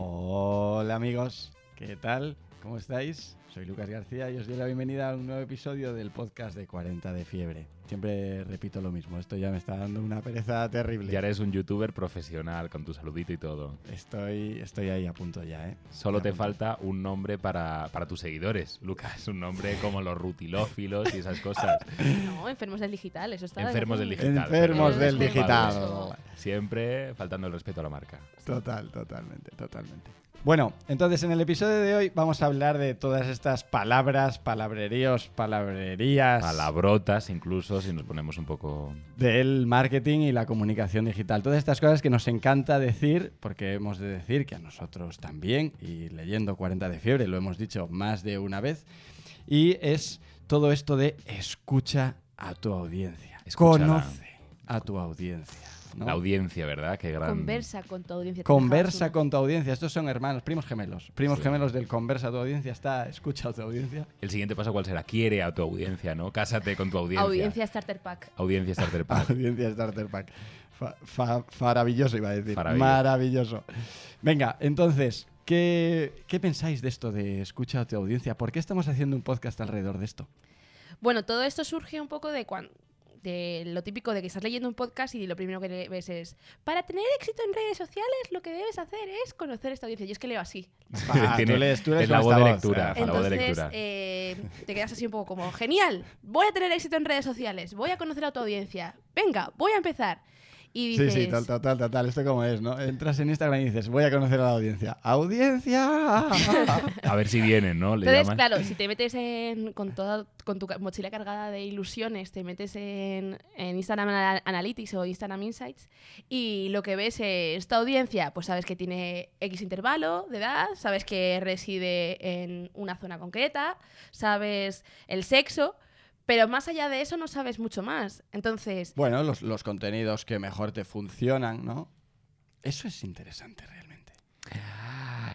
Hola amigos, ¿qué tal? ¿Cómo estáis? Soy Lucas García y os doy la bienvenida a un nuevo episodio del podcast de 40 de fiebre. Siempre repito lo mismo, esto ya me está dando una pereza terrible. Ya eres un youtuber profesional con tu saludito y todo. Estoy, estoy ahí a punto ya, ¿eh? Solo Ya te punto. falta un nombre para, para tus seguidores, Lucas. Un nombre como los rutilófilos y esas cosas. No, enfermos del digital, eso está. Enfermos del digital. Enfermos Pero del digital. Siempre faltando el respeto a la marca. Total, totalmente, totalmente. Bueno, entonces en el episodio de hoy vamos a hablar de todas estas palabras, palabreríos, palabrerías Palabrotas, incluso, si nos ponemos un poco. del marketing y la comunicación digital. Todas estas cosas que nos encanta decir, porque hemos de decir que a nosotros también, y leyendo 40 de fiebre lo hemos dicho más de una vez, y es todo esto de escucha a tu audiencia. Escúchala. Conoce a tu audiencia. ¿No? La audiencia, ¿verdad? Qué gran. Conversa con tu audiencia. Conversa con tu audiencia. Estos son hermanos, primos gemelos. Primos Sí. gemelos del conversa a tu audiencia. Está escucha a tu audiencia. El siguiente paso, ¿cuál será? Quiere a tu audiencia, ¿no? Cásate con tu audiencia. Audiencia Starter Pack. Audiencia Starter Pack. Audiencia Starter Pack. Fa- fa- maravilloso iba a decir. Maravilloso. Maravilloso. Venga, entonces, ¿qué, ¿qué pensáis de esto de escucha a tu audiencia? ¿Por qué estamos haciendo un podcast alrededor de esto? Bueno, todo esto surge un poco de cuando de lo típico de que estás leyendo un podcast y lo primero que le- ves es para tener éxito en redes sociales lo que debes hacer es conocer esta audiencia. Yo es que leo así. Ah, Tiene- tú lees- tú eres es la voz de lectura. A la voz de Entonces lectura. eh, te quedas así un poco como genial. Voy a tener éxito en redes sociales. Voy a conocer a tu audiencia. Venga, voy a empezar. Y Sí, sí, total, total, total. Esto como es, ¿no? Entras en Instagram y dices, voy a conocer a la audiencia. ¡Audiencia! A ver si vienen, ¿no? Le Entonces, llaman. claro, si te metes en, con, toda, con tu mochila cargada de ilusiones, te metes en, en Instagram Ana- Analytics o Instagram Insights y lo que ves es esta audiencia, pues sabes que tiene X intervalo de edad, sabes que reside en una zona concreta, sabes el sexo, pero más allá de eso no sabes mucho más. Entonces, bueno, los, los contenidos que mejor te funcionan, ¿no? Eso es interesante realmente.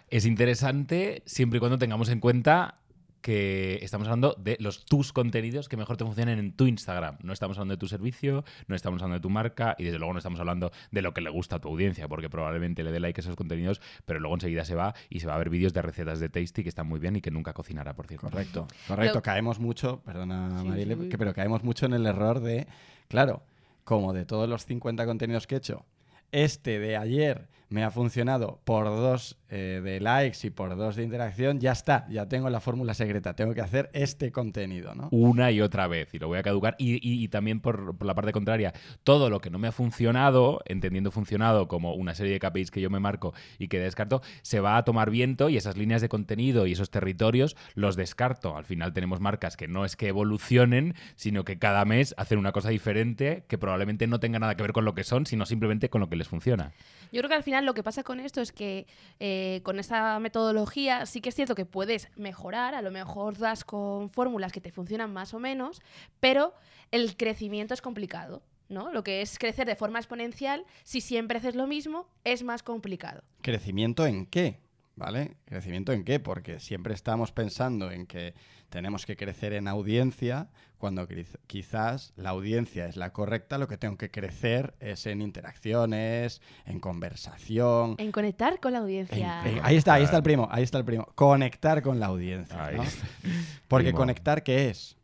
Es interesante siempre y cuando tengamos en cuenta que estamos hablando de los tus contenidos que mejor te funcionen en tu Instagram. No estamos hablando de tu servicio, no estamos hablando de tu marca y desde luego no estamos hablando de lo que le gusta a tu audiencia, porque probablemente le dé like a esos contenidos, pero luego enseguida se va y se va a ver vídeos de recetas de Tasty que están muy bien y que nunca cocinará, por cierto. Correcto, correcto. Caemos mucho, perdona Sí, Marile, sí. pero caemos mucho en el error de, claro, como de todos los 50 contenidos que he hecho, este de ayer me ha funcionado por dos eh, de likes y por dos de interacción, ya está, ya tengo la fórmula secreta, tengo que hacer este contenido, ¿no? una y otra vez y lo voy a caducar. Y, y- y también por, por la parte contraria, todo lo que no me ha funcionado, entendiendo funcionado como una serie de KPIs que yo me marco y que descarto, se va a tomar viento y esas líneas de contenido y esos territorios los descarto. Al final tenemos marcas que no es que evolucionen, sino que cada mes hacen una cosa diferente que probablemente no tenga nada que ver con lo que son, sino simplemente con lo que les funciona. Yo creo que al final lo que pasa con esto es que eh, con esta metodología sí que es cierto que puedes mejorar, a lo mejor das con fórmulas que te funcionan más o menos, pero el crecimiento es complicado. ¿no? Lo que es crecer de forma exponencial, si siempre haces lo mismo, es más complicado. ¿Crecimiento en qué? ¿Vale? ¿Crecimiento en qué? Porque siempre estamos pensando en que tenemos que crecer en audiencia, cuando quiz- quizás la audiencia es la correcta, lo que tengo que crecer es en interacciones, en conversación. En conectar con la en- audiencia. en- ahí está, ahí está el primo, ahí está el primo. Conectar con la audiencia. Porque Primo. conectar, ¿qué es?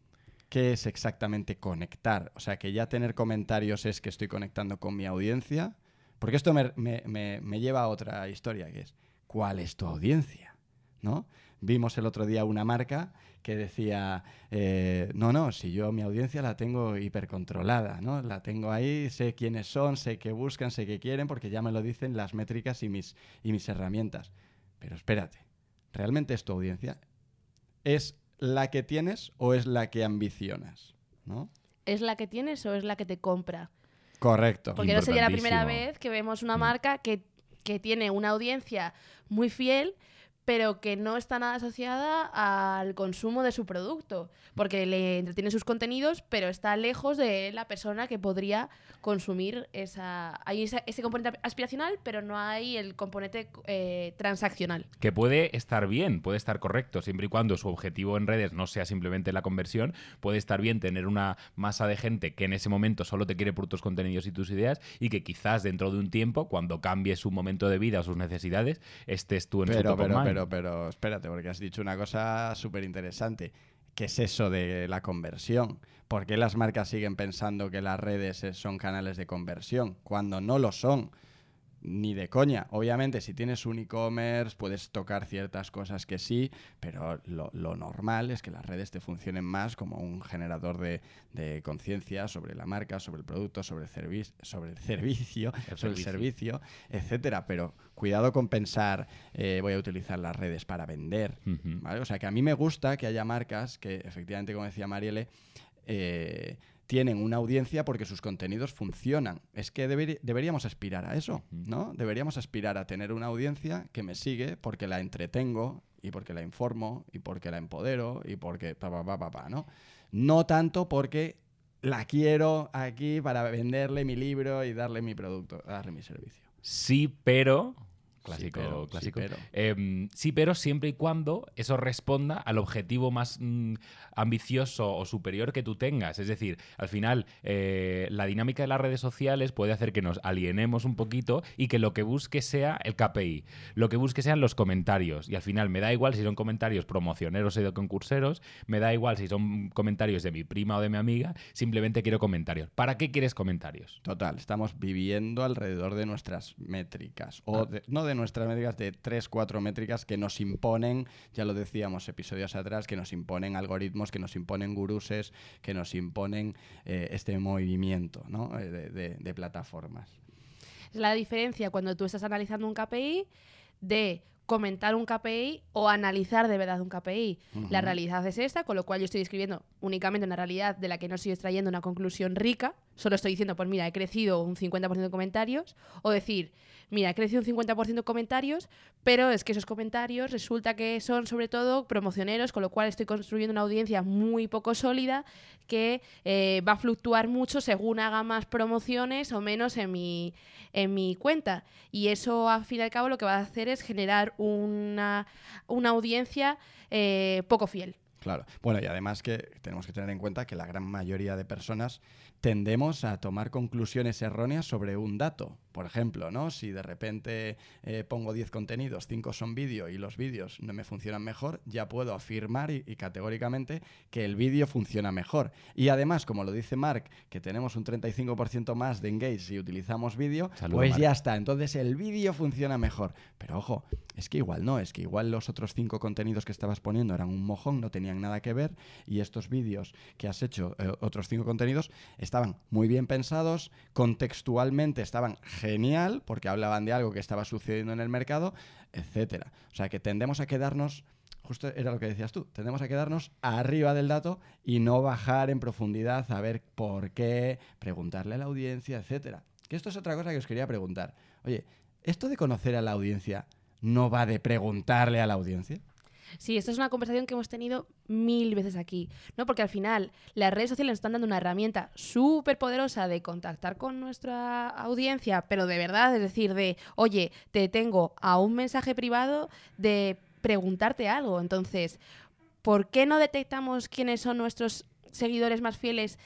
¿Qué es exactamente conectar? O sea, que ya tener comentarios es que estoy conectando con mi audiencia. Porque esto me, me- me- me lleva a otra historia, que es, ¿cuál es tu audiencia? ¿No? Vimos el otro día una marca que decía, eh, no, no, si yo mi audiencia la tengo hipercontrolada, ¿no? La tengo ahí, sé quiénes son, sé qué buscan, sé qué quieren, porque ya me lo dicen las métricas y mis, y mis herramientas. Pero espérate, ¿realmente es tu audiencia? ¿Es la que tienes o es la que ambicionas? ¿No? ¿Es la que tienes o es la que te compra? Correcto. Porque no sería la primera vez que vemos una Mm. marca que, que tiene una audiencia muy fiel, pero que no está nada asociada al consumo de su producto, porque le entretiene sus contenidos, pero está lejos de la persona que podría consumir esa... Hay esa- ese componente aspiracional, pero no hay el componente eh, transaccional. Que puede estar bien, puede estar correcto, siempre y cuando su objetivo en redes no sea simplemente la conversión, puede estar bien tener una masa de gente que en ese momento solo te quiere por tus contenidos y tus ideas y que quizás dentro de un tiempo, cuando cambie su momento de vida o sus necesidades, estés tú en su Pero, top pero. Pero, espérate, porque has dicho una cosa súper interesante. ¿Qué es eso de la conversión? ¿Por qué las marcas siguen pensando que las redes es- son canales de conversión cuando no lo son? Ni de coña. Obviamente, si tienes un e-commerce, puedes tocar ciertas cosas que sí, pero lo, lo normal es que las redes te funcionen más como un generador de, de conciencia sobre la marca, sobre el producto, sobre el, servis- sobre el servicio, El sobre el servicio. etcétera. Pero cuidado con pensar, eh, voy a utilizar las redes para vender. ¿vale? O sea, que a mí me gusta que haya marcas que, efectivamente, como decía Marielle, eh, tienen una audiencia porque sus contenidos funcionan. Es que deberíamos aspirar a eso, ¿no? Deberíamos aspirar a tener una audiencia que me sigue porque la entretengo y porque la informo y porque la empodero y porque pa, pa, pa, pa, pa, ¿no? No tanto porque la quiero aquí para venderle mi libro y darle mi producto, darle mi servicio. Sí, pero. Clásico, Sí, pero, sí, clásico. pero. Em, sí, pero siempre y cuando eso responda al objetivo más mm, ambicioso o superior que tú tengas. Es decir, al final, eh, la dinámica de las redes sociales puede hacer que nos alienemos un poquito y que lo que busque sea el KPI, lo que busque sean los comentarios. Y al final, me da igual si son comentarios promocioneros o de concurseros, me da igual si son comentarios de mi prima o de mi amiga, simplemente quiero comentarios. ¿Para qué quieres comentarios? Total, estamos viviendo alrededor de nuestras métricas. Ah. O de- no de nuestras métricas, de tres, cuatro métricas que nos imponen, ya lo decíamos episodios atrás, que nos imponen algoritmos, que nos imponen guruses, que nos imponen eh, este movimiento ¿no? Eh, de, de- de plataformas. Es la diferencia cuando tú estás analizando un KPI de comentar un KPI o analizar de verdad un KPI. La realidad es esta, con lo cual yo estoy describiendo únicamente una realidad de la que no estoy extrayendo una conclusión rica, solo estoy diciendo, pues mira, he crecido un 50% de comentarios, o decir, mira, he crecido un 50% de comentarios, pero es que esos comentarios resulta que son sobre todo promocioneros, con lo cual estoy construyendo una audiencia muy poco sólida que eh, va a fluctuar mucho según haga más promociones o menos en mi, en mi cuenta. Y eso, al fin y al cabo, lo que va a hacer es generar una, una audiencia eh, poco fiel. Claro. Bueno, y además que tenemos que tener en cuenta que la gran mayoría de personas tendemos a tomar conclusiones erróneas sobre un dato. Por ejemplo, ¿no? Si de repente eh, pongo 10 contenidos, 5 son vídeo y los vídeos no me funcionan mejor, ya puedo afirmar y, y categóricamente que el vídeo funciona mejor. Y además, como lo dice Mark, que tenemos un 35% más de engage si utilizamos vídeo, pues ya está. Entonces el vídeo funciona mejor. Pero ojo, es que igual no, es que igual los otros cinco contenidos que estabas poniendo eran un mojón, no tenían nada que ver y estos vídeos que has hecho, eh, otros cinco contenidos, estaban muy bien pensados, contextualmente estaban genial porque hablaban de algo que estaba sucediendo en el mercado, etcétera. O sea que tendemos a quedarnos justo era lo que decías tú, tendemos a quedarnos arriba del dato y no bajar en profundidad a ver por qué, preguntarle a la audiencia, etcétera. Que esto es otra cosa que os quería preguntar. Oye, ¿esto de conocer a la audiencia no va de preguntarle a la audiencia? Sí, esto es una conversación que hemos tenido mil veces aquí, ¿no? Porque al final las redes sociales nos están dando una herramienta súper poderosa de contactar con nuestra audiencia, pero de verdad, es decir, de, oye, te tengo a un mensaje privado de preguntarte algo. Entonces, ¿por qué no detectamos quiénes son nuestros seguidores más fieles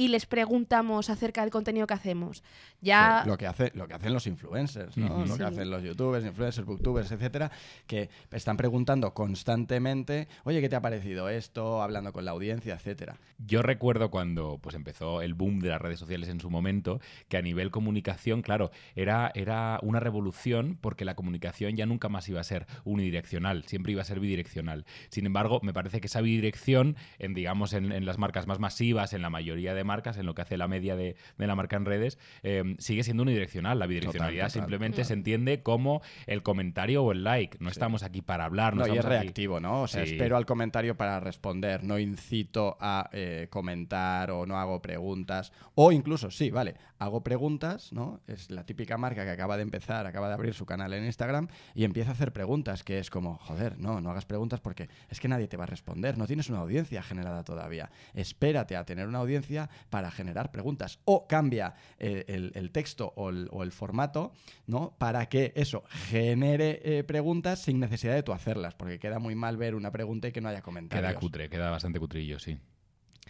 y les preguntamos acerca del contenido que hacemos? Ya... Lo que, hace, lo que hacen los influencers. Lo que hacen los youtubers, influencers, booktubers, etcétera, que están preguntando constantemente, oye, ¿qué te ha parecido esto? Hablando con la audiencia, etcétera. Yo recuerdo cuando pues, empezó el boom de las redes sociales en su momento, que a nivel comunicación, claro, era, era una revolución porque la comunicación ya nunca más iba a ser unidireccional, siempre iba a ser bidireccional. Sin embargo, me parece que esa bidirección, en, digamos, en, en las marcas más masivas, en la mayoría de marcas, en lo que hace la media de, de la marca en redes, eh, sigue siendo unidireccional. La bidireccionalidad Total, total. simplemente se entiende como el comentario o el like. No Sí. estamos aquí para hablar, no, No, y es aquí- reactivo, ¿no? O sea, Sí. espero al comentario para responder, no incito a eh, comentar o no hago preguntas. O incluso, sí, vale, hago preguntas, ¿no? Es la típica marca que acaba de empezar, acaba de abrir su canal en Instagram y empieza a hacer preguntas, que es como, joder, no, no hagas preguntas porque es que nadie te va a responder, no tienes una audiencia generada todavía. Espérate a tener una audiencia para generar preguntas. O cambia eh, el, el texto o el, o el formato, ¿no? Para que eso genere eh, preguntas sin necesidad de tú hacerlas, porque queda muy mal ver una pregunta y que no haya comentarios. Queda cutre, queda bastante cutrillo, sí.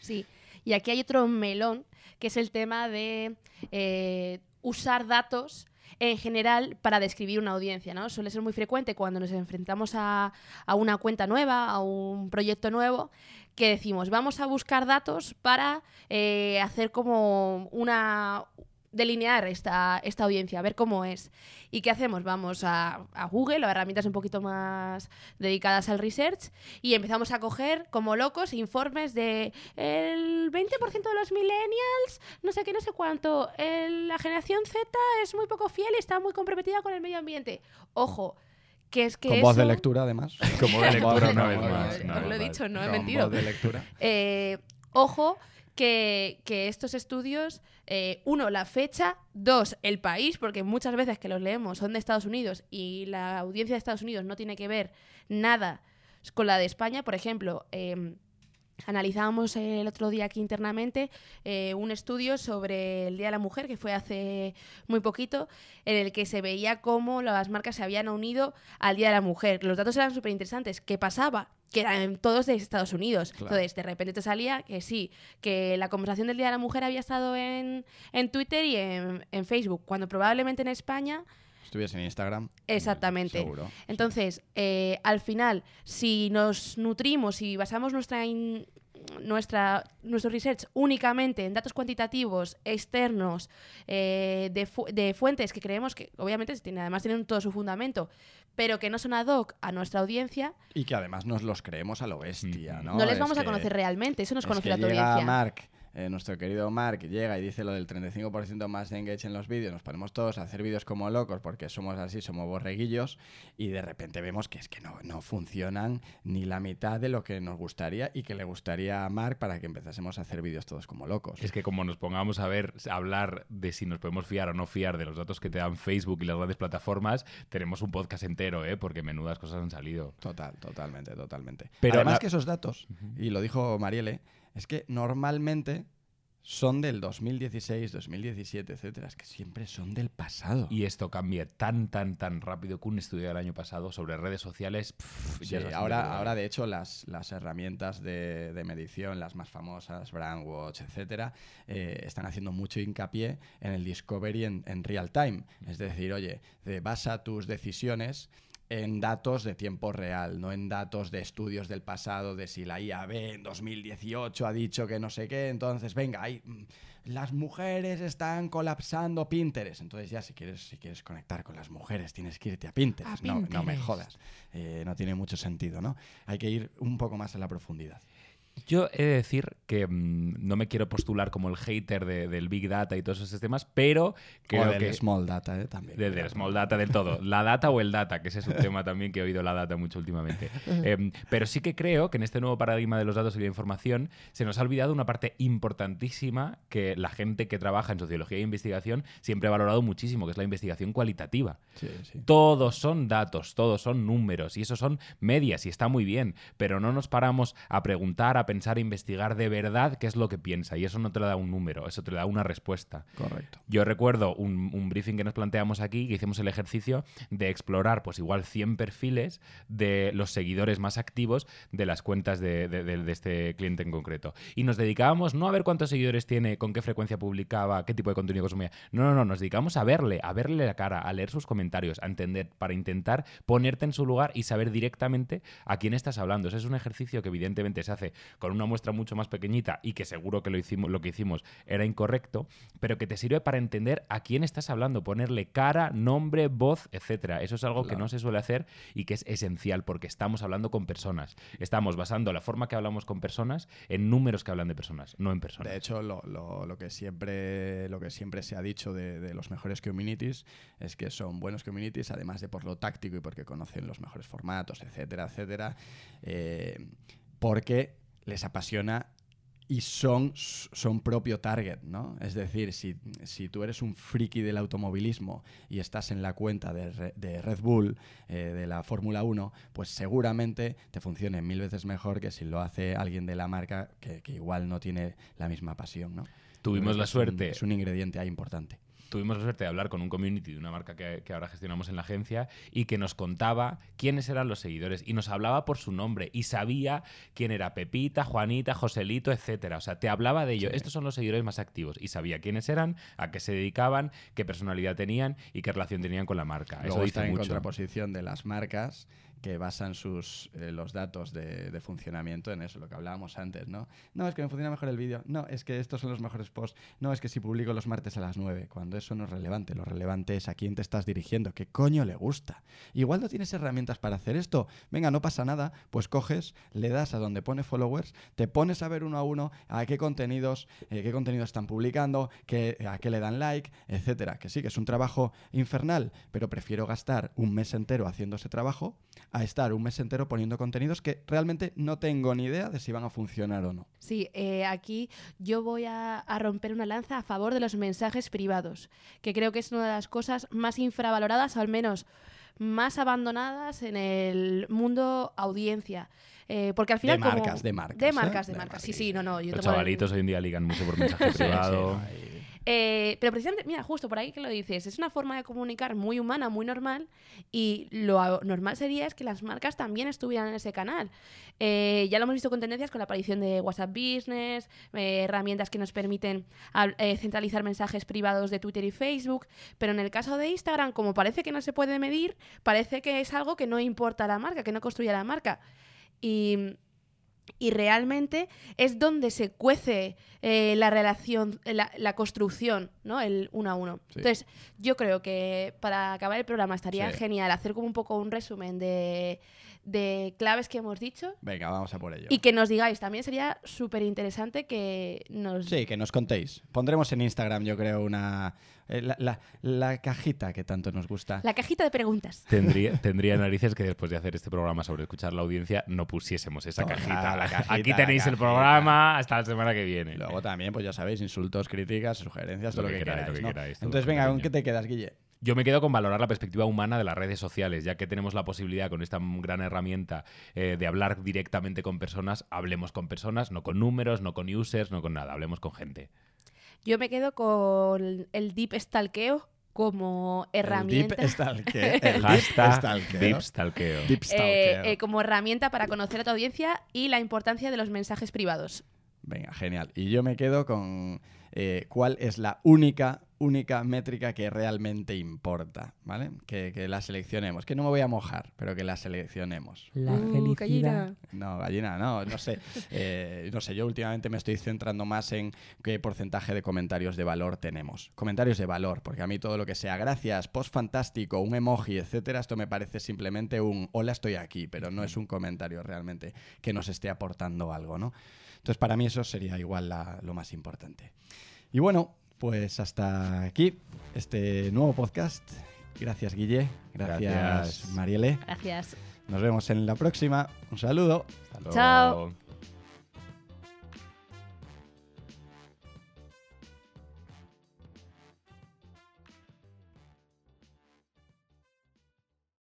Sí. Y aquí hay otro melón, que es el tema de eh, usar datos en general para describir una audiencia, ¿no? Suele ser muy frecuente cuando nos enfrentamos a, a una cuenta nueva, a un proyecto nuevo, que decimos, vamos a buscar datos para eh, hacer como una delinear esta, esta audiencia, ver cómo es. ¿Y qué hacemos? Vamos a, a Google a herramientas un poquito más dedicadas al research y empezamos a coger como locos informes de el 20% de los millennials, no sé qué, no sé cuánto, el- la generación Z es muy poco fiel y está muy comprometida con el medio ambiente. Ojo, que es que Con voz de lectura, además. Como de Con voz lectura una no. Os lo he dicho, no he Con mentido. voz de lectura. Eh, ojo que, que estos estudios, eh, uno, la fecha, dos, el país, porque muchas veces que los leemos son de Estados Unidos y la audiencia de Estados Unidos no tiene que ver nada con la de España. Por ejemplo, eh, analizábamos el otro día aquí internamente eh, un estudio sobre el Día de la Mujer, que fue hace muy poquito, en el que se veía cómo las marcas se habían unido al Día de la Mujer. Los datos eran súper interesantes. ¿Qué pasaba? Que eran todos de Estados Unidos. Claro. Entonces, de repente te salía que sí, que la conversación del Día de la Mujer había estado en, en Twitter y en, en Facebook, cuando probablemente en España Estuviese en Instagram. Exactamente. Seguro. entonces, eh, al final, si nos nutrimos y basamos nuestra, in- nuestra nuestro research únicamente en datos cuantitativos externos eh, de, fu- de fuentes que creemos que obviamente tiene, además tienen todo su fundamento, pero que no son ad hoc a nuestra audiencia, Y que además nos los creemos a lo bestia, Mm. ¿no? no, les Es vamos a que- conocer realmente. Eso nos es conoce que la llega audiencia. Mark, eh, nuestro querido Mark, llega y dice lo del 35% más de engage en los vídeos, nos ponemos todos a hacer vídeos como locos porque somos así, somos borreguillos, y de repente vemos que es que no, no funcionan ni la mitad de lo que nos gustaría y que le gustaría a Mark para que empezásemos a hacer vídeos todos como locos. Es que como nos pongamos a ver, a hablar de si nos podemos fiar o no fiar de los datos que te dan Facebook y las grandes plataformas, tenemos un podcast entero, ¿eh? Porque menudas cosas han salido. Total, totalmente, totalmente. Pero Además la- que esos datos, y lo dijo Marielle, es que normalmente son del 2016, 2017, etcétera. Es que siempre son del pasado. Y esto cambia tan, tan, tan rápido que un estudio del año pasado sobre redes sociales. pff, Sí, ahora, brutal. ahora, de hecho, las, las herramientas de, de medición, las más famosas, Brandwatch, etcétera, eh, están haciendo mucho hincapié en el discovery en, en real time. Es decir, oye, de- basa tus decisiones en datos de tiempo real, no en datos de estudios del pasado, de si la IAB en 2018 ha dicho que no sé qué, entonces venga, hay, mm, las mujeres están colapsando Pinterest. Entonces ya si quieres, si quieres conectar con las mujeres tienes que irte a Pinterest. A No, no me jodas. Eh, no tiene mucho sentido, ¿no? Hay que ir un poco más a la profundidad. Yo he de decir que mm, no me quiero postular como el hater de- del Big Data y todos esos temas, pero creo o del que... small data, ¿eh? También. De, del small data del todo. La data o el data, que ese es un tema también que he oído la data mucho últimamente. Em, pero sí que creo que en este nuevo paradigma de los datos y la información se nos ha olvidado una parte importantísima que la gente que trabaja en sociología e investigación siempre ha valorado muchísimo, que es la investigación cualitativa. Sí, sí. Todos son datos, todos son números y eso son medias y está muy bien, pero no nos paramos a preguntar, a pensar, a investigar de verdad qué es lo que piensa y eso no te lo da un número, eso te lo da una respuesta. Correcto. Yo recuerdo un, un briefing que nos planteamos aquí, que hicimos el ejercicio de explorar, pues igual 100 perfiles de los seguidores más activos de las cuentas de, de- de- de este cliente en concreto. Y nos dedicábamos no a ver cuántos seguidores tiene, con qué frecuencia publicaba, qué tipo de contenido consumía. No, no, no, nos dedicamos a verle, a verle la cara, a leer sus comentarios, a entender, para intentar ponerte en su lugar y saber directamente a quién estás hablando. Ese es un ejercicio que evidentemente se hace con una muestra mucho más pequeñita y que seguro que lo, hicimos, lo que hicimos era incorrecto, pero que te sirve para entender a quién estás hablando, ponerle cara, nombre, voz, etcétera. Eso es algo que no se suele hacer y que es esencial porque estamos hablando con personas. Estamos basando la forma que hablamos con personas en números que hablan de personas, no en personas. De hecho, lo, lo- lo que siempre, lo que siempre se ha dicho de, de los mejores communities es que son buenos communities, además de por lo táctico y porque conocen los mejores formatos, etcétera, etcétera, eh, porque les apasiona y son, son propio target, ¿no? Es decir, si, si tú eres un friki del automovilismo y estás en la cuenta de, de Red Bull, eh, de la Fórmula 1, pues seguramente te funcione mil veces mejor que si lo hace alguien de la marca que, que igual no tiene la misma pasión, ¿no? Tuvimos la es un- suerte. es un ingrediente ahí importante. Tuvimos la suerte de hablar con un community de una marca que, que ahora gestionamos en la agencia y que nos contaba quiénes eran los seguidores y nos hablaba por su nombre y sabía quién era Pepita, Juanita, Joselito, etcétera. O sea, te hablaba de ello. Sí. Estos son los seguidores más activos y sabía quiénes eran, a qué se dedicaban, qué personalidad tenían y qué relación tenían con la marca. Luego Eso está dice en mucho. contraposición de las marcas que basan sus, eh, los datos de, de funcionamiento en eso, lo que hablábamos antes, ¿no? No, es que me funciona mejor el vídeo. No, es que estos son los mejores posts. No, es que si publico los martes a las 9, cuando eso no es relevante. Lo relevante es a quién te estás dirigiendo, qué coño le gusta. Igual no tienes herramientas para hacer esto. Venga, no pasa nada. Pues coges, le das a donde pone followers, te pones a ver uno a uno a qué contenidos, eh, qué contenidos están publicando, qué, a qué le dan like, etcétera. Que sí, que es un trabajo infernal, pero prefiero gastar un mes entero haciendo ese trabajo a estar un mes entero poniendo contenidos que realmente no tengo ni idea de si van a funcionar o no. Sí, eh, aquí yo voy a, a romper una lanza a favor de los mensajes privados, que creo que es una de las cosas más infravaloradas, o al menos más abandonadas en el mundo audiencia. Eh, porque al De final como- marcas, de marcas, De ¿eh? marcas, de De marcas. Sí, marcas, sí, sí. no, no. Yo Los el- chavalitos hoy en día ligan mucho por mensaje privado. Sí, no, ahí- Eh, pero precisamente, mira, justo por ahí que lo dices, es una forma de comunicar muy humana, muy normal, y lo normal sería es que las marcas también estuvieran en ese canal. Eh, ya lo hemos visto con tendencias con la aparición de WhatsApp Business, eh, herramientas que nos permiten eh, centralizar mensajes privados de Twitter y Facebook, pero en el caso de Instagram, como parece que no se puede medir, parece que es algo que no importa a la marca, que no construye a la marca. Y y realmente es donde se cuece eh, la relación, la, la construcción, ¿no? El uno a uno. Sí. Entonces, yo creo que para acabar el programa estaría Sí. genial hacer como un poco un resumen de, de claves que hemos dicho Venga, vamos a por ello. y que nos digáis. También sería súper interesante que nos... Sí, que nos contéis. Pondremos en Instagram, yo creo, una eh, la, la- la cajita que tanto nos gusta. La cajita de preguntas. Tendría, tendría narices que después de hacer este programa sobre escuchar la audiencia no pusiésemos esa cajita. la cajita, Aquí tenéis el programa hasta la semana que viene. Luego también, pues ya sabéis, insultos, críticas, sugerencias, Lo todo lo que que, queráis, queráis. lo que ¿no? queráis, todo Entonces, venga, ¿con qué te quedas, Guille? Yo me quedo con valorar la perspectiva humana de las redes sociales, ya que tenemos la posibilidad con esta gran herramienta eh, de hablar directamente con personas, hablemos con personas, no con números, no con users, no con nada, hablemos con gente. Yo me quedo con el deep stalkeo como herramienta. El deep stalkeo. El deep Hashtag stalkeo. Deep Stalkeo. Deep eh, stalkeo. eh, como herramienta para conocer a tu audiencia y la importancia de los mensajes privados. Venga, genial. Y yo me quedo con eh, cuál es la única, única métrica que realmente importa, ¿vale? Que, que la seleccionemos. Que no me voy a mojar, pero que la seleccionemos. La Uh, felicidad. gallina. No, gallina, no, no sé. Eh, no sé, yo últimamente me estoy centrando más en qué porcentaje de comentarios de valor tenemos. Comentarios de valor, porque a mí todo lo que sea gracias, post fantástico, un emoji, etcétera, esto me parece simplemente un hola, estoy aquí, pero no es un comentario realmente que nos esté aportando algo, ¿no? Entonces, para mí eso sería igual la- lo más importante. Y bueno, pues hasta aquí este nuevo podcast. Gracias, Guille. Gracias, Gracias. Mariele. Gracias. Nos vemos en la próxima. Un saludo. Hasta Chao. luego.